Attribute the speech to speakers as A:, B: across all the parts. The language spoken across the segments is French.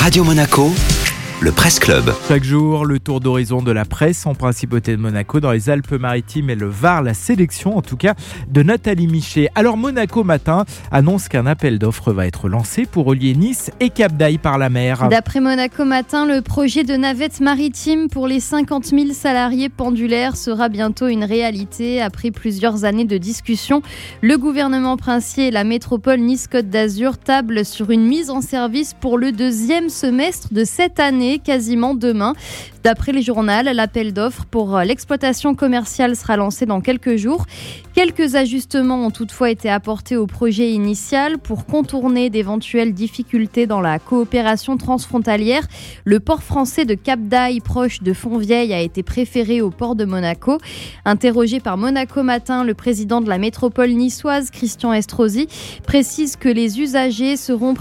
A: Radio Monaco, le Presse Club.
B: Chaque jour, le tour d'horizon de la presse en principauté de Monaco dans les Alpes-Maritimes et le Var, la sélection en tout cas de Nathalie Michet. Alors Monaco matin annonce qu'un appel d'offres va être lancé pour relier Nice et Cap d'Aille par la mer.
C: D'après Monaco matin, le projet de navette maritime pour les 50 000 salariés pendulaires sera bientôt une réalité après plusieurs années de discussion. Le gouvernement princier et la métropole Nice-Côte d'Azur tablent sur une mise en service pour le deuxième semestre de cette année quasiment demain. D'après les journaux, l'appel d'offres pour l'exploitation commerciale sera lancé dans quelques jours. Quelques ajustements ont toutefois été apportés au projet initial pour contourner d'éventuelles difficultés dans la coopération transfrontalière. Le port français de Cap d'Aille, proche de Fontvieille, a été préféré au port de Monaco. Interrogé par Monaco Matin, le président de la métropole niçoise, Christian Estrosi, précise que les usagers seront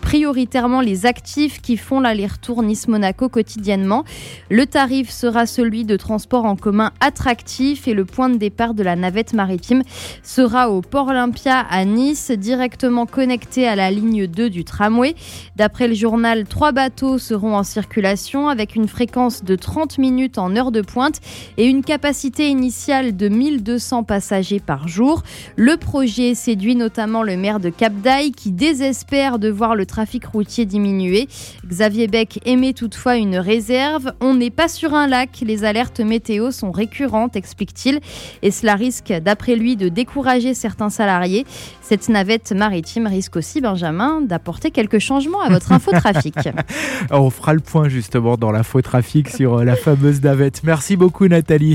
C: prioritairement les actifs qui font l'aller-retour Nice-Monaco quotidiennement. Le tarif sera celui de transport en commun attractif et le point de départ de la navette maritime sera au Port Olympia à Nice, directement connecté à la ligne 2 du tramway. D'après le journal, trois bateaux seront en circulation avec une fréquence de 30 minutes en heure de pointe et une capacité initiale de 1200 passagers par jour. Le projet séduit notamment le maire de Cap qui désespère de voir le trafic routier diminuer. Xavier Beck émet toutefois une réserve. On n'est pas sur un lac, les alertes météo sont récurrentes, explique-t-il, et cela risque, d'après lui, de décourager certains salariés. Cette navette maritime risque aussi, Benjamin, d'apporter quelques changements à votre infotrafic.
B: On fera le point justement dans l'infotrafic sur la fameuse navette. Merci beaucoup Nathalie.